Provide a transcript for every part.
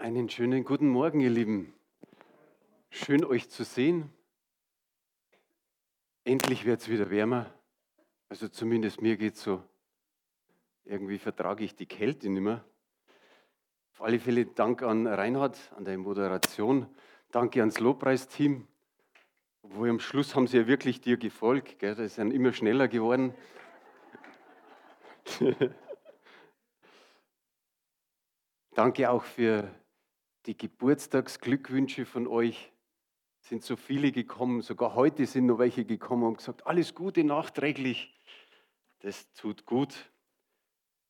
Einen schönen guten Morgen, ihr Lieben. Schön euch zu sehen. Endlich wird es wieder wärmer. Also zumindest mir geht es so. Irgendwie vertrage ich die Kälte nicht mehr. Auf alle Fälle Dank an Reinhard, an der Moderation. Danke ans Lobpreisteam. Obwohl am Schluss haben sie ja wirklich dir gefolgt. Gell? Das ist dann immer schneller geworden. Danke auch für die Geburtstagsglückwünsche von euch. Sind so viele gekommen, sogar heute sind noch welche gekommen und gesagt, alles Gute nachträglich. Das tut gut.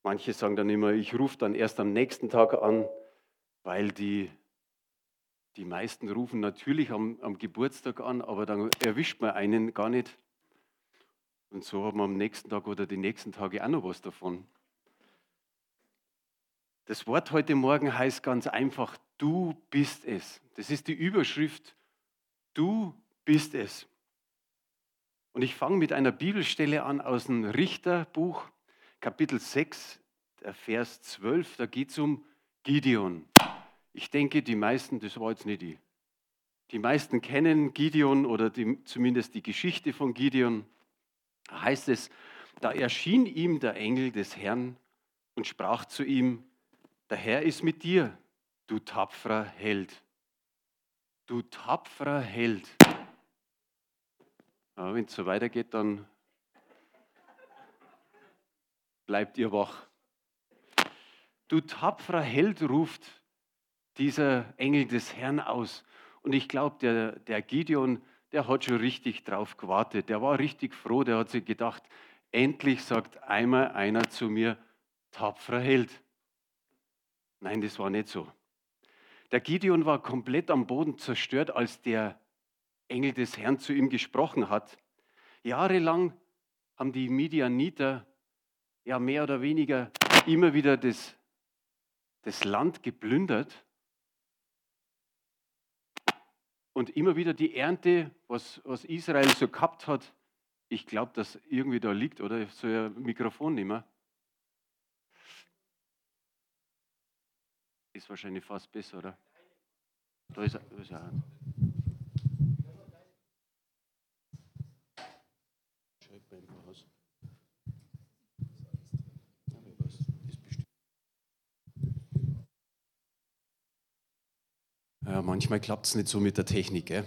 Manche sagen dann immer, ich rufe dann erst am nächsten Tag an, weil die, die meisten rufen natürlich am, am Geburtstag an, aber dann erwischt man einen gar nicht. Und so haben wir am nächsten Tag oder die nächsten Tage auch noch was davon. Das Wort heute Morgen heißt ganz einfach, du bist es. Das ist die Überschrift, du bist es. Und ich fange mit einer Bibelstelle an aus dem Richterbuch, Kapitel 6, der Vers 12. Da geht es um Gideon. Ich denke, die meisten, das war jetzt nicht die. Die meisten kennen Gideon oder die, zumindest die Geschichte von Gideon. Da heißt es, da erschien ihm der Engel des Herrn und sprach zu ihm, der Herr ist mit dir, du tapferer Held. Du tapferer Held. Ja, Wenn es so weitergeht, dann bleibt ihr wach. Du tapferer Held ruft dieser Engel des Herrn aus. Und ich glaube, der, der Gideon, der hat schon richtig drauf gewartet. Der war richtig froh. Der hat sich gedacht, endlich sagt einmal einer zu mir, tapferer Held. Nein, das war nicht so. Der Gideon war komplett am Boden zerstört, als der Engel des Herrn zu ihm gesprochen hat. Jahrelang haben die Midianiter ja mehr oder weniger immer wieder das, das Land geplündert und immer wieder die Ernte, was, was Israel so gehabt hat, ich glaube, dass irgendwie da liegt, oder? So ein Mikrofon nehmen. Ist wahrscheinlich fast besser, oder? Da ist, da ist er. Ja, manchmal klappt es nicht so mit der Technik. Gell?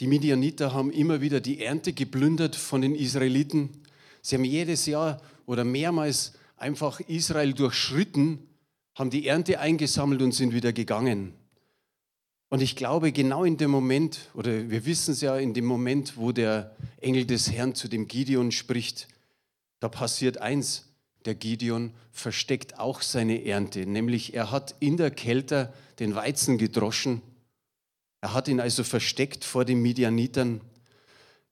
Die Midianiter haben immer wieder die Ernte geplündert von den Israeliten. Sie haben jedes Jahr oder mehrmals einfach Israel durchschritten haben die Ernte eingesammelt und sind wieder gegangen. Und ich glaube, genau in dem Moment, oder wir wissen es ja, in dem Moment, wo der Engel des Herrn zu dem Gideon spricht, da passiert eins. Der Gideon versteckt auch seine Ernte, nämlich er hat in der Kälte den Weizen gedroschen. Er hat ihn also versteckt vor den Midianitern.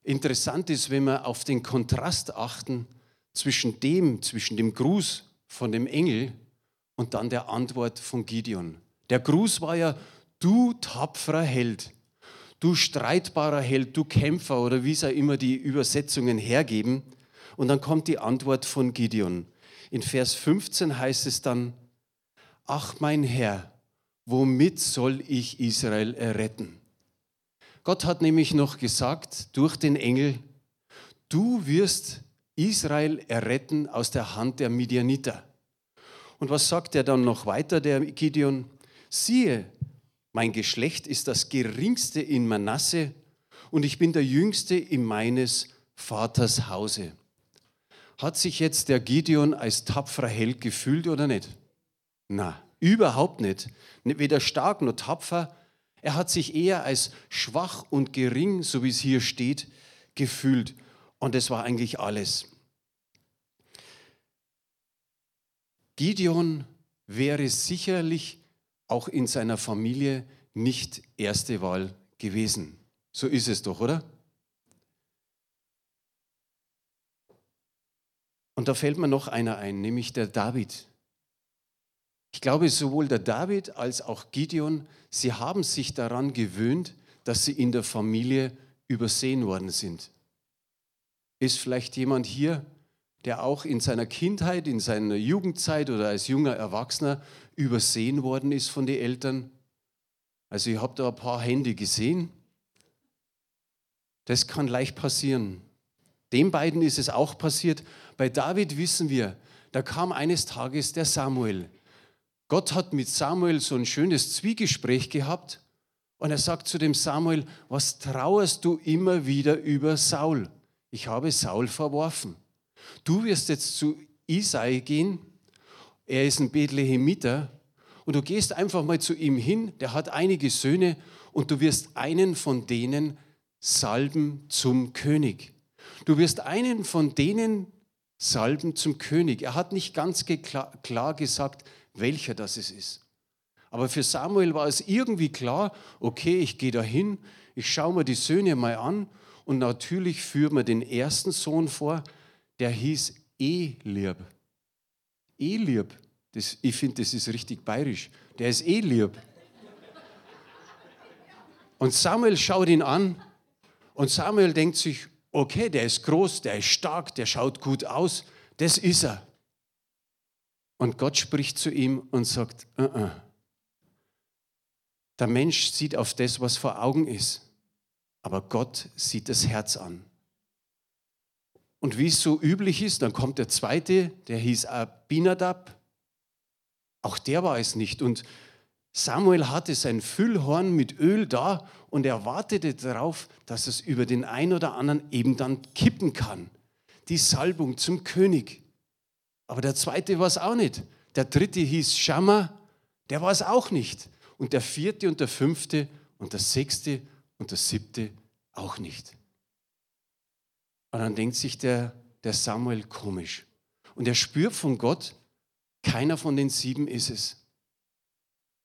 Interessant ist, wenn wir auf den Kontrast achten zwischen dem, zwischen dem Gruß von dem Engel und dann der Antwort von Gideon. Der Gruß war ja, du tapferer Held, du streitbarer Held, du Kämpfer oder wie es auch immer die Übersetzungen hergeben. Und dann kommt die Antwort von Gideon. In Vers 15 heißt es dann, ach mein Herr, womit soll ich Israel erretten? Gott hat nämlich noch gesagt durch den Engel, du wirst Israel erretten aus der Hand der Midianiter. Und was sagt er dann noch weiter, der Gideon? Siehe, mein Geschlecht ist das geringste in Manasse und ich bin der jüngste in meines Vaters Hause. Hat sich jetzt der Gideon als tapferer Held gefühlt oder nicht? Na, überhaupt nicht. Weder stark noch tapfer. Er hat sich eher als schwach und gering, so wie es hier steht, gefühlt. Und das war eigentlich alles. Gideon wäre sicherlich auch in seiner Familie nicht erste Wahl gewesen. So ist es doch, oder? Und da fällt mir noch einer ein, nämlich der David. Ich glaube, sowohl der David als auch Gideon, sie haben sich daran gewöhnt, dass sie in der Familie übersehen worden sind. Ist vielleicht jemand hier, der auch in seiner Kindheit, in seiner Jugendzeit oder als junger Erwachsener übersehen worden ist von den Eltern. Also ich habe da ein paar Hände gesehen. Das kann leicht passieren. Den beiden ist es auch passiert. Bei David wissen wir, da kam eines Tages der Samuel. Gott hat mit Samuel so ein schönes Zwiegespräch gehabt und er sagt zu dem Samuel, was trauerst du immer wieder über Saul? Ich habe Saul verworfen. Du wirst jetzt zu Isai gehen, er ist ein Bethlehemiter und du gehst einfach mal zu ihm hin, der hat einige Söhne und du wirst einen von denen salben zum König. Du wirst einen von denen salben zum König. Er hat nicht ganz klar gesagt, welcher das ist. Aber für Samuel war es irgendwie klar, okay, ich gehe da hin, ich schaue mir die Söhne mal an und natürlich führen wir den ersten Sohn vor, der hieß Eliab. Eliab, das, ich finde, das ist richtig bayerisch. Der ist Eliab. Und Samuel schaut ihn an und Samuel denkt sich, okay, der ist groß, der ist stark, der schaut gut aus, das ist er. Und Gott spricht zu ihm und sagt, uh -uh. der Mensch sieht auf das, was vor Augen ist, aber Gott sieht das Herz an. Und wie es so üblich ist, dann kommt der zweite, der hieß Abinadab. Auch der war es nicht. Und Samuel hatte sein Füllhorn mit Öl da und er wartete darauf, dass es über den einen oder anderen eben dann kippen kann. Die Salbung zum König. Aber der zweite war es auch nicht. Der dritte hieß Schammer, der war es auch nicht. Und der vierte und der fünfte und der sechste und der siebte auch nicht. Und dann denkt sich der, der Samuel komisch. Und er spürt von Gott, keiner von den sieben ist es.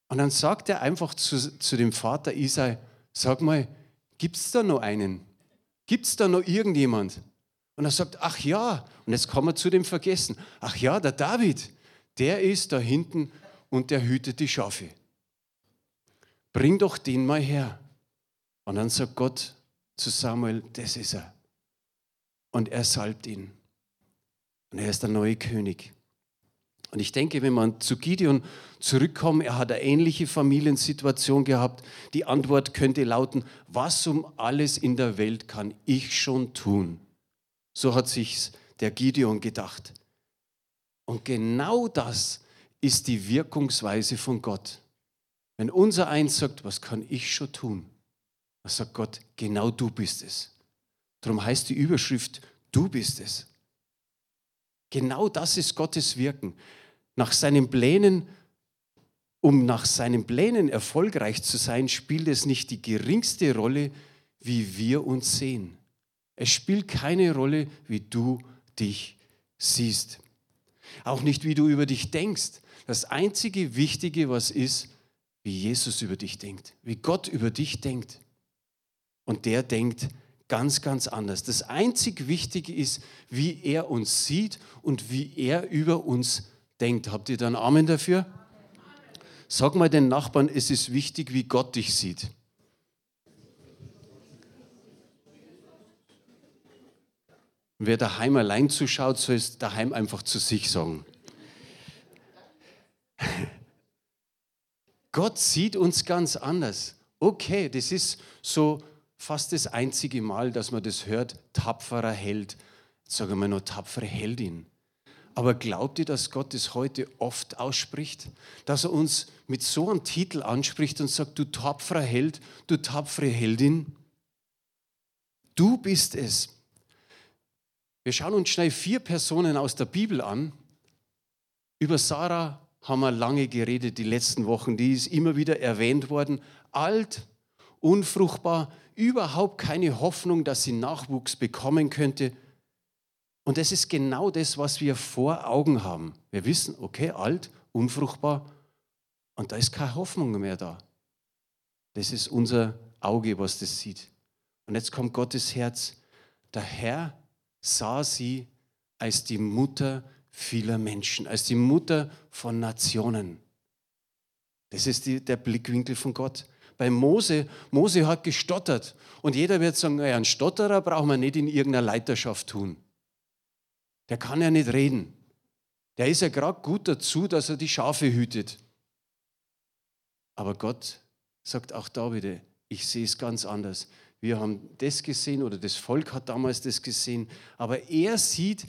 Und dann sagt er einfach zu, zu dem Vater Isai, sag mal, gibt es da noch einen? Gibt es da noch irgendjemand? Und er sagt, ach ja, und jetzt kommen wir zu dem Vergessen. Ach ja, der David, der ist da hinten und der hütet die Schafe. Bring doch den mal her. Und dann sagt Gott zu Samuel, das ist er. Und er salbt ihn. Und er ist der neue König. Und ich denke, wenn man zu Gideon zurückkommt, er hat eine ähnliche Familiensituation gehabt. Die Antwort könnte lauten, was um alles in der Welt kann ich schon tun? So hat sich der Gideon gedacht. Und genau das ist die Wirkungsweise von Gott. Wenn unser Eins sagt, was kann ich schon tun? Was sagt Gott, genau du bist es. Darum heißt die Überschrift, du bist es. Genau das ist Gottes Wirken. Nach seinen Plänen, um nach seinen Plänen erfolgreich zu sein, spielt es nicht die geringste Rolle, wie wir uns sehen. Es spielt keine Rolle, wie du dich siehst. Auch nicht, wie du über dich denkst. Das einzige Wichtige, was ist, wie Jesus über dich denkt, wie Gott über dich denkt. Und der denkt ganz, ganz anders. Das einzig Wichtige ist, wie er uns sieht und wie er über uns denkt. Habt ihr dann Amen dafür? Sag mal den Nachbarn, es ist wichtig, wie Gott dich sieht. Wer daheim allein zuschaut, soll es daheim einfach zu sich sagen. Gott sieht uns ganz anders. Okay, das ist so fast das einzige Mal, dass man das hört, tapferer Held. sagen wir nur tapfere Heldin. Aber glaubt ihr, dass Gott es heute oft ausspricht? Dass er uns mit so einem Titel anspricht und sagt, du tapferer Held, du tapfere Heldin? Du bist es. Wir schauen uns schnell vier Personen aus der Bibel an. Über Sarah haben wir lange geredet die letzten Wochen. Die ist immer wieder erwähnt worden. Alt, unfruchtbar, überhaupt keine Hoffnung, dass sie Nachwuchs bekommen könnte. Und das ist genau das, was wir vor Augen haben. Wir wissen, okay, alt, unfruchtbar, und da ist keine Hoffnung mehr da. Das ist unser Auge, was das sieht. Und jetzt kommt Gottes Herz. Der Herr sah sie als die Mutter vieler Menschen, als die Mutter von Nationen. Das ist die, der Blickwinkel von Gott bei Mose, Mose hat gestottert. Und jeder wird sagen, naja, einen Stotterer braucht man nicht in irgendeiner Leiterschaft tun. Der kann ja nicht reden. Der ist ja gerade gut dazu, dass er die Schafe hütet. Aber Gott sagt auch da wieder, ich sehe es ganz anders. Wir haben das gesehen oder das Volk hat damals das gesehen. Aber er sieht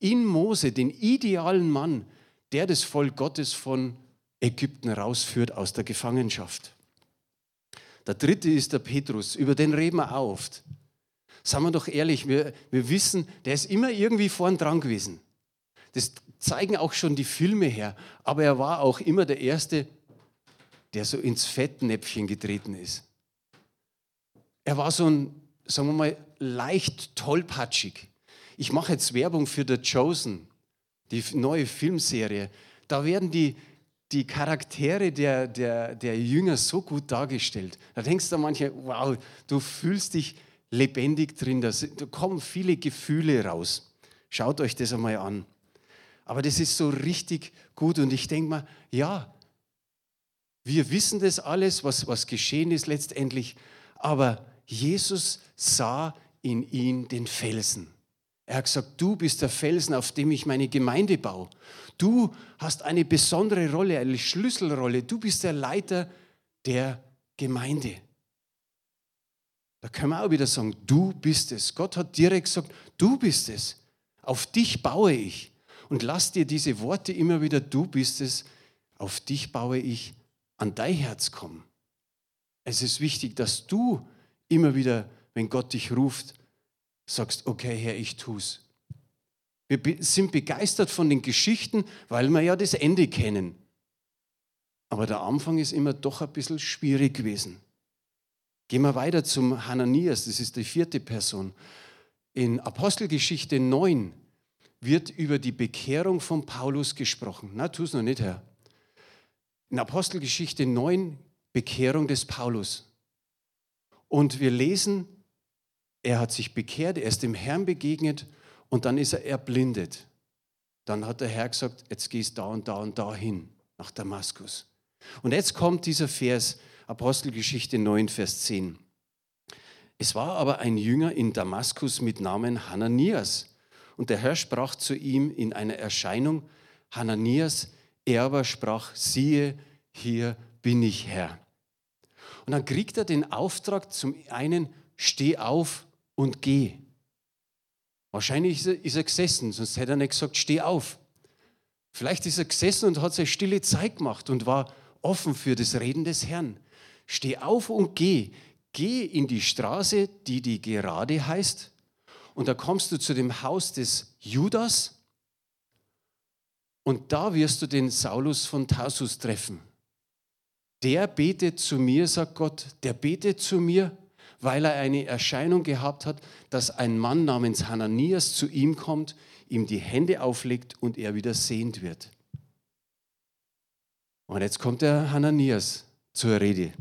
in Mose den idealen Mann, der das Volk Gottes von Ägypten rausführt aus der Gefangenschaft. Der dritte ist der Petrus, über den reden wir oft. Sagen wir doch ehrlich, wir, wir wissen, der ist immer irgendwie vorn dran gewesen. Das zeigen auch schon die Filme her. Aber er war auch immer der Erste, der so ins Fettnäpfchen getreten ist. Er war so ein, sagen wir mal, leicht tollpatschig. Ich mache jetzt Werbung für The Chosen, die neue Filmserie. Da werden die, die Charaktere der, der, der Jünger so gut dargestellt. Da denkst du manchmal, wow, du fühlst dich lebendig drin. Da, da kommen viele Gefühle raus. Schaut euch das einmal an. Aber das ist so richtig gut und ich denke mal, ja, wir wissen das alles, was, was geschehen ist letztendlich, aber Jesus sah in ihn den Felsen. Er hat gesagt, du bist der Felsen, auf dem ich meine Gemeinde baue. Du hast eine besondere Rolle, eine Schlüsselrolle. Du bist der Leiter der Gemeinde. Da können wir auch wieder sagen, du bist es. Gott hat direkt gesagt, du bist es. Auf dich baue ich. Und lass dir diese Worte immer wieder, du bist es, auf dich baue ich, an dein Herz kommen. Es ist wichtig, dass du immer wieder, wenn Gott dich ruft, sagst, okay Herr, ich tu's. Wir sind begeistert von den Geschichten, weil wir ja das Ende kennen. Aber der Anfang ist immer doch ein bisschen schwierig gewesen. Gehen wir weiter zum Hananias, das ist die vierte Person. In Apostelgeschichte 9 wird über die Bekehrung von Paulus gesprochen. Na, tu es noch nicht, Herr. In Apostelgeschichte 9 Bekehrung des Paulus. Und wir lesen, er hat sich bekehrt, er ist dem Herrn begegnet und dann ist er erblindet. Dann hat der Herr gesagt, jetzt gehst da und da und da hin, nach Damaskus. Und jetzt kommt dieser Vers, Apostelgeschichte 9, Vers 10. Es war aber ein Jünger in Damaskus mit Namen Hananias. Und der Herr sprach zu ihm in einer Erscheinung, Hananias, er aber sprach, siehe, hier bin ich Herr. Und dann kriegt er den Auftrag zum einen, steh auf und geh. Wahrscheinlich ist er, gesessen, sonst hätte er nicht gesagt, steh auf. Vielleicht ist er gesessen und hat sich stille Zeit gemacht und war offen für das Reden des Herrn. Steh auf und geh. Geh in die Straße, die die gerade heißt, und da kommst du zu dem Haus des Judas und da wirst du den Saulus von Tarsus treffen. Der betet zu mir, sagt Gott, der betet zu mir, weil er eine Erscheinung gehabt hat, dass ein Mann namens Hananias zu ihm kommt, ihm die Hände auflegt und er wieder sehend wird. Und jetzt kommt der Hananias zur Rede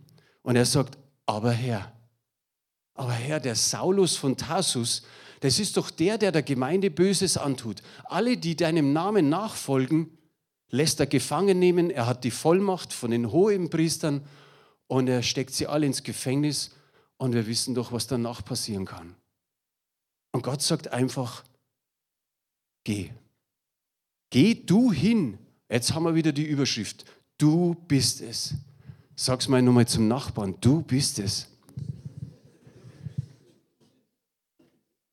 und er sagt, aber Herr, aber Herr, der Saulus von Tarsus, das ist doch der, der der Gemeinde Böses antut. Alle, die deinem Namen nachfolgen, lässt er gefangen nehmen. Er hat die Vollmacht von den Hohenpriestern und er steckt sie alle ins Gefängnis. Und wir wissen doch, was danach passieren kann. Und Gott sagt einfach, geh. Geh du hin. Jetzt haben wir wieder die Überschrift. Du bist es. Sag's mal nochmal zum Nachbarn. Du bist es.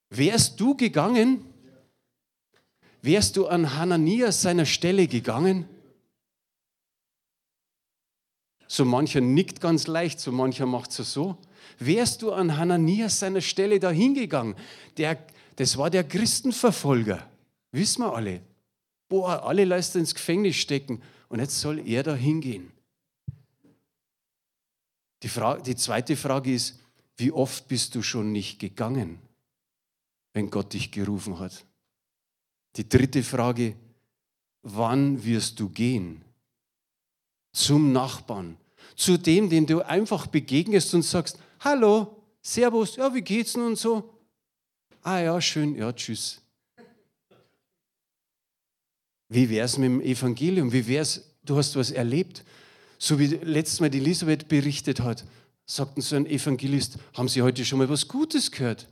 Wärst du gegangen, wärst du an Hananias seiner Stelle gegangen? So mancher nickt ganz leicht, so mancher macht es so. Wärst du an Hananias seiner Stelle dahin gegangen? Der, das war der Christenverfolger, wissen wir alle. Boah, alle leisten ins Gefängnis stecken und jetzt soll er da hingehen. Die, die zweite Frage ist, wie oft bist du schon nicht gegangen? wenn Gott dich gerufen hat? Die dritte Frage, wann wirst du gehen? Zum Nachbarn, zu dem, den du einfach begegnest und sagst, hallo, servus, ja, wie geht's nun so? Ah ja, schön, ja, tschüss. Wie wär's mit dem Evangelium? Wie wär's, du hast was erlebt? So wie letztes Mal die Elisabeth berichtet hat, sagten so ein Evangelist, haben Sie heute schon mal was Gutes gehört?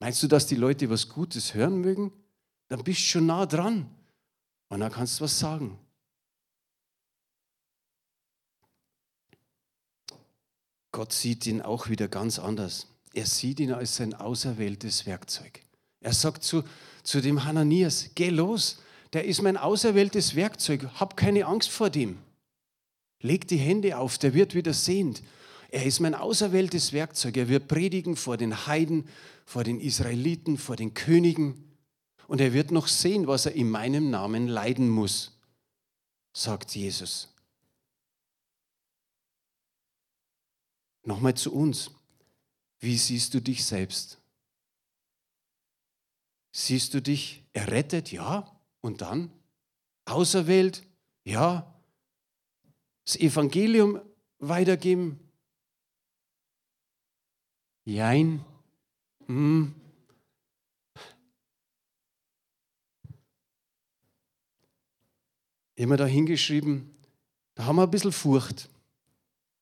Meinst du, dass die Leute was Gutes hören mögen? dann bist du schon nah dran. Und dann kannst du was sagen. Gott sieht ihn auch wieder ganz anders. Er sieht ihn als sein auserwähltes Werkzeug. Er sagt zu, zu dem Hananias, geh los, der ist mein auserwähltes Werkzeug, hab keine Angst vor dem. Leg die Hände auf, der wird wieder sehend. Er ist mein auserwähltes Werkzeug, er wird predigen vor den Heiden, vor den Israeliten, vor den Königen. Und er wird noch sehen, was er in meinem Namen leiden muss, sagt Jesus. Nochmal zu uns. Wie siehst du dich selbst? Siehst du dich errettet? Ja. Und dann? Auserwählt? Ja. Das Evangelium weitergeben? Jein. Hm. Immer da hingeschrieben, da haben wir ein bisschen Furcht.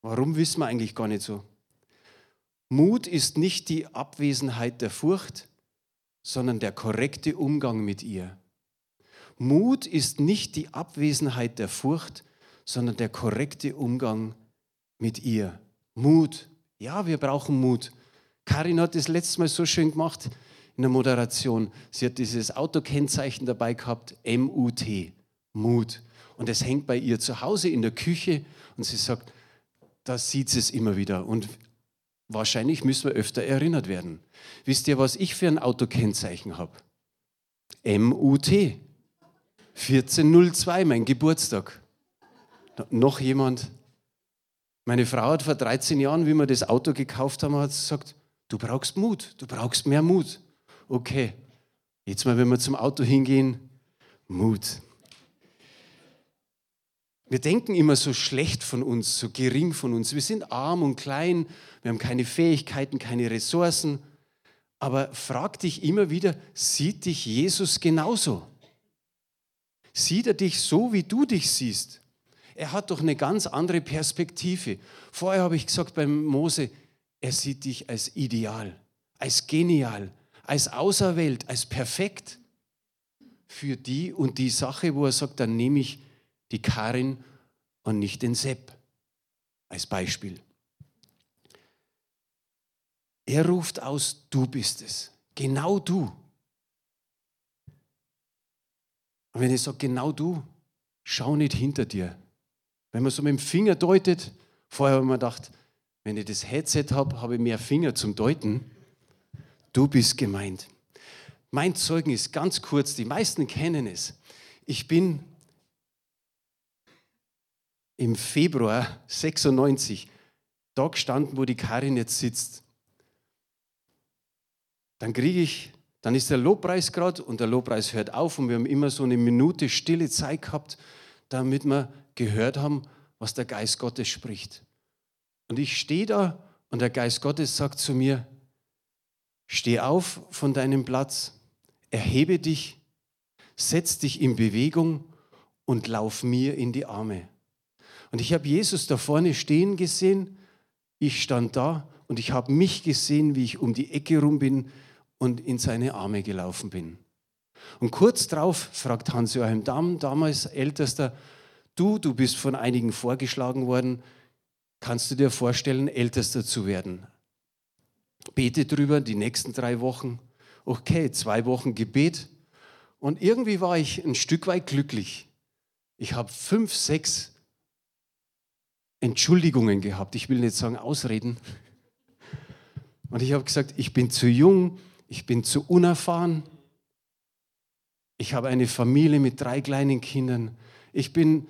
Warum wissen wir eigentlich gar nicht so? Mut ist nicht die Abwesenheit der Furcht, sondern der korrekte Umgang mit ihr. Mut ist nicht die Abwesenheit der Furcht, sondern der korrekte Umgang mit ihr. Mut. Ja, wir brauchen Mut. Karin hat das letztes Mal so schön gemacht in der Moderation. Sie hat dieses Autokennzeichen dabei gehabt, M-U-T, Mut. Und es hängt bei ihr zu Hause in der Küche und sie sagt, da sieht sie es immer wieder. Und wahrscheinlich müssen wir öfter erinnert werden. Wisst ihr, was ich für ein Autokennzeichen habe? M-U-T. 1402, mein Geburtstag. Noch jemand? Meine Frau hat vor 13 Jahren, wie wir das Auto gekauft haben, hat gesagt, du brauchst Mut, du brauchst mehr Mut. Okay, jetzt mal, wenn wir zum Auto hingehen, Mut. Wir denken immer so schlecht von uns, so gering von uns. Wir sind arm und klein, wir haben keine Fähigkeiten, keine Ressourcen. Aber frag dich immer wieder, sieht dich Jesus genauso? Sieht er dich so, wie du dich siehst? Er hat doch eine ganz andere Perspektive. Vorher habe ich gesagt beim Mose, er sieht dich als ideal, als genial, als auserwählt, als perfekt für die und die Sache, wo er sagt, dann nehme ich die Karin und nicht den Sepp als Beispiel. Er ruft aus, du bist es. Genau du. Und wenn ich sage, genau du, schau nicht hinter dir. Wenn man so mit dem Finger deutet, vorher habe ich mir gedacht, wenn ich das Headset habe, habe ich mehr Finger zum Deuten. Du bist gemeint. Mein Zeugnis, ganz kurz, die meisten kennen es. Ich bin im Februar 96 da gestanden, wo die Karin jetzt sitzt. Dann kriege ich, dann ist der Lobpreis gerade und der Lobpreis hört auf und wir haben immer so eine Minute stille Zeit gehabt, damit wir gehört haben, was der Geist Gottes spricht. Und ich stehe da und der Geist Gottes sagt zu mir, steh auf von deinem Platz, erhebe dich, setz dich in Bewegung und lauf mir in die Arme. Und ich habe Jesus da vorne stehen gesehen. Ich stand da und ich habe mich gesehen, wie ich um die Ecke rum bin und in seine Arme gelaufen bin. Und kurz darauf fragt Hans-Joachim Damm, damals Ältester, du, du bist von einigen vorgeschlagen worden, kannst du dir vorstellen, Ältester zu werden? Bete drüber die nächsten drei Wochen. Okay, zwei Wochen Gebet. Und irgendwie war ich ein Stück weit glücklich. Ich habe fünf, sechs Entschuldigungen gehabt. Ich will nicht sagen Ausreden. Und ich habe gesagt, ich bin zu jung, ich bin zu unerfahren. Ich habe eine Familie mit drei kleinen Kindern. Ich bin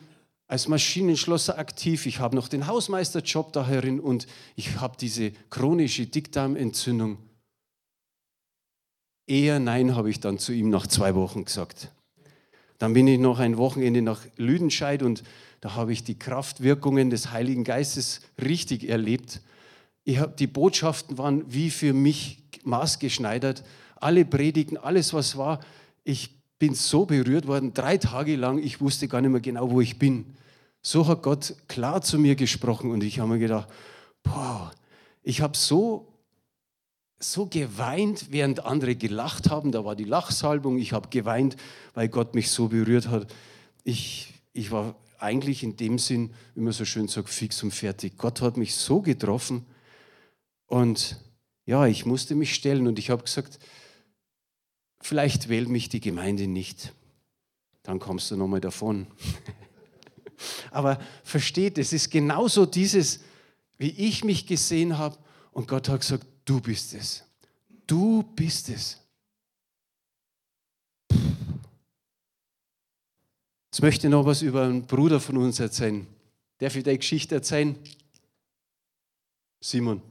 als Maschinenschlosser aktiv. Ich habe noch den Hausmeisterjob da herin und ich habe diese chronische Dickdarmentzündung. Eher nein, habe ich dann zu ihm nach zwei Wochen gesagt. Dann bin ich noch ein Wochenende nach Lüdenscheid und da habe ich die Kraftwirkungen des Heiligen Geistes richtig erlebt. Ich hab, die Botschaften waren wie für mich maßgeschneidert. Alle Predigten, alles was war. Ich bin so berührt worden, drei Tage lang, ich wusste gar nicht mehr genau, wo ich bin. So hat Gott klar zu mir gesprochen und ich habe mir gedacht, boah, ich habe so so geweint, während andere gelacht haben. Da war die Lachsalbung. Ich habe geweint, weil Gott mich so berührt hat. Ich, ich war eigentlich in dem Sinn, wie man so schön sagt, fix und fertig. Gott hat mich so getroffen. Und ja, ich musste mich stellen und ich habe gesagt, vielleicht wählt mich die Gemeinde nicht. Dann kommst du nochmal davon. Aber versteht, es ist genauso dieses, wie ich mich gesehen habe und Gott hat gesagt, du bist es. Du bist es. Jetzt möchte ich noch was über einen Bruder von uns erzählen. Darf ich dir Geschichte erzählen? Simon.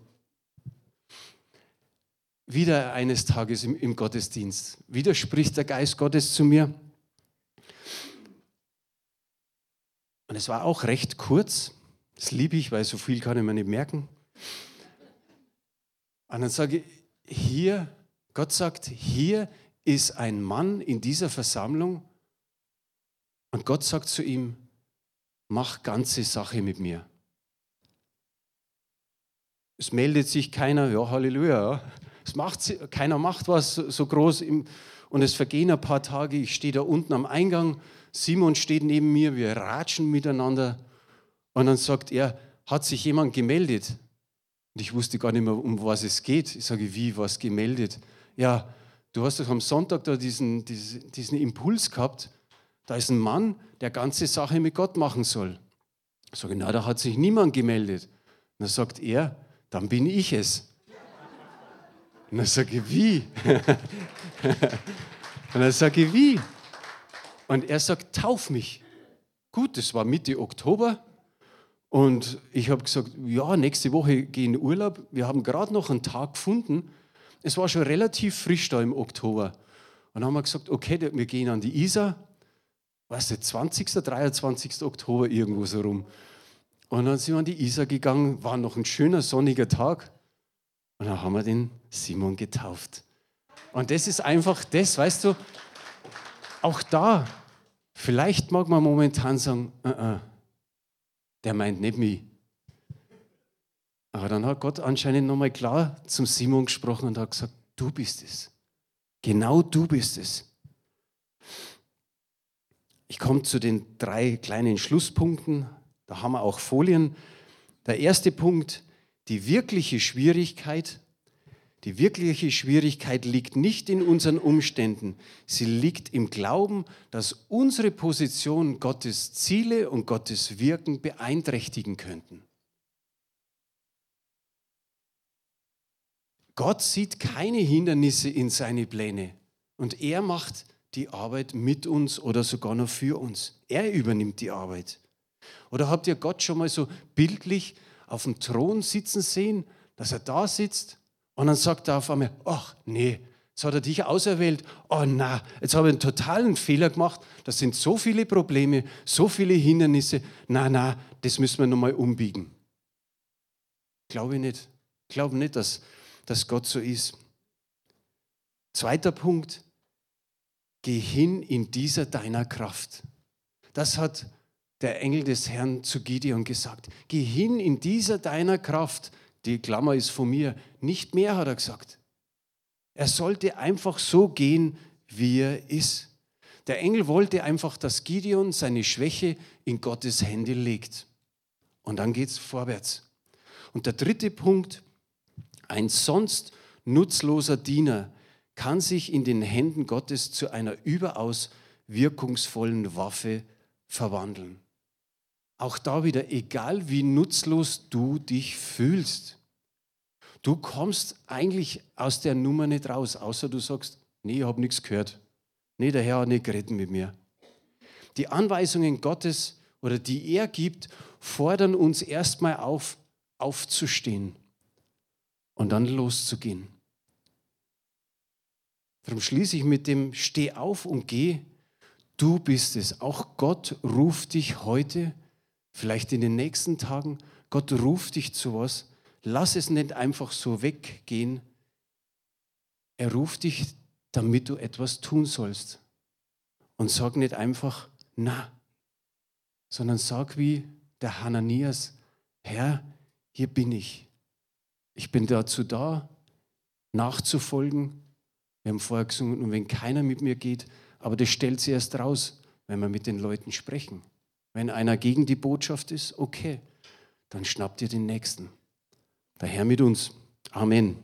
Wieder eines Tages im, im Gottesdienst. Wieder spricht der Geist Gottes zu mir. Und es war auch recht kurz. Das liebe ich, weil so viel kann ich mir nicht merken. Und dann sage ich, hier, Gott sagt, hier ist ein Mann in dieser Versammlung und Gott sagt zu ihm, mach ganze Sache mit mir. Es meldet sich keiner, ja, Halleluja. Es macht, keiner macht was so groß im, und es vergehen ein paar Tage. Ich stehe da unten am Eingang, Simon steht neben mir, wir ratschen miteinander. Und dann sagt er, hat sich jemand gemeldet? Und ich wusste gar nicht mehr, um was es geht. Ich sage, wie, was gemeldet? Ja, du hast doch am Sonntag da diesen, diesen, diesen Impuls gehabt. Da ist ein Mann, der ganze Sache mit Gott machen soll. Ich sage, na, da hat sich niemand gemeldet. Und dann sagt er, dann bin ich es. Und dann sage ich, wie? Und dann sage ich, wie? Und er sagt, tauf mich. Gut, das war Mitte Oktober. Und ich habe gesagt, ja, nächste Woche gehe in Urlaub. Wir haben gerade noch einen Tag gefunden. Es war schon relativ frisch da im Oktober. Und dann haben wir gesagt, okay, wir gehen an die Isar. Weißt du, 20., 23. Oktober irgendwo so rum. Und dann sind wir an die Isar gegangen, war noch ein schöner sonniger Tag. Und dann haben wir den Simon getauft. Und das ist einfach das, weißt du, auch da, vielleicht mag man momentan sagen, uh -uh, der meint nicht mich. Aber dann hat Gott anscheinend nochmal klar zum Simon gesprochen und hat gesagt, du bist es. Genau du bist es. Ich komme zu den drei kleinen Schlusspunkten. Da haben wir auch Folien. Der erste Punkt, die wirkliche Schwierigkeit. Die wirkliche Schwierigkeit liegt nicht in unseren Umständen. Sie liegt im Glauben, dass unsere Position Gottes Ziele und Gottes Wirken beeinträchtigen könnten. Gott sieht keine Hindernisse in seine Pläne und er macht die Arbeit mit uns oder sogar noch für uns. Er übernimmt die Arbeit. Oder habt ihr Gott schon mal so bildlich auf dem Thron sitzen sehen, dass er da sitzt und dann sagt er auf einmal, ach nee, jetzt hat er dich auserwählt. Oh na, jetzt habe ich einen totalen Fehler gemacht. Das sind so viele Probleme, so viele Hindernisse. Na, na, das müssen wir nochmal umbiegen. Glaube ich nicht. Ich glaube nicht, dass, dass Gott so ist. Zweiter Punkt, geh hin in dieser deiner Kraft. Das hat der Engel des Herrn zu Gideon gesagt. Geh hin in dieser deiner Kraft die Klammer ist von mir, nicht mehr, hat er gesagt. Er sollte einfach so gehen, wie er ist. Der Engel wollte einfach, dass Gideon seine Schwäche in Gottes Hände legt. Und dann geht es vorwärts. Und der dritte Punkt, ein sonst nutzloser Diener kann sich in den Händen Gottes zu einer überaus wirkungsvollen Waffe verwandeln. Auch da wieder, egal wie nutzlos du dich fühlst, du kommst eigentlich aus der Nummer nicht raus, außer du sagst, nee, ich habe nichts gehört. Nee, der Herr hat nicht geredet mit mir. Die Anweisungen Gottes oder die er gibt, fordern uns erstmal auf, aufzustehen und dann loszugehen. Darum schließe ich mit dem Steh auf und geh. Du bist es. Auch Gott ruft dich heute vielleicht in den nächsten Tagen, Gott ruft dich zu was, lass es nicht einfach so weggehen. Er ruft dich, damit du etwas tun sollst. Und sag nicht einfach, na, sondern sag wie der Hananias, Herr, hier bin ich. Ich bin dazu da, nachzufolgen. Wir haben vorher gesungen, und wenn keiner mit mir geht, aber das stellt sich erst raus, wenn wir mit den Leuten sprechen. Wenn einer gegen die Botschaft ist, okay, dann schnappt ihr den Nächsten. Der Herr mit uns. Amen.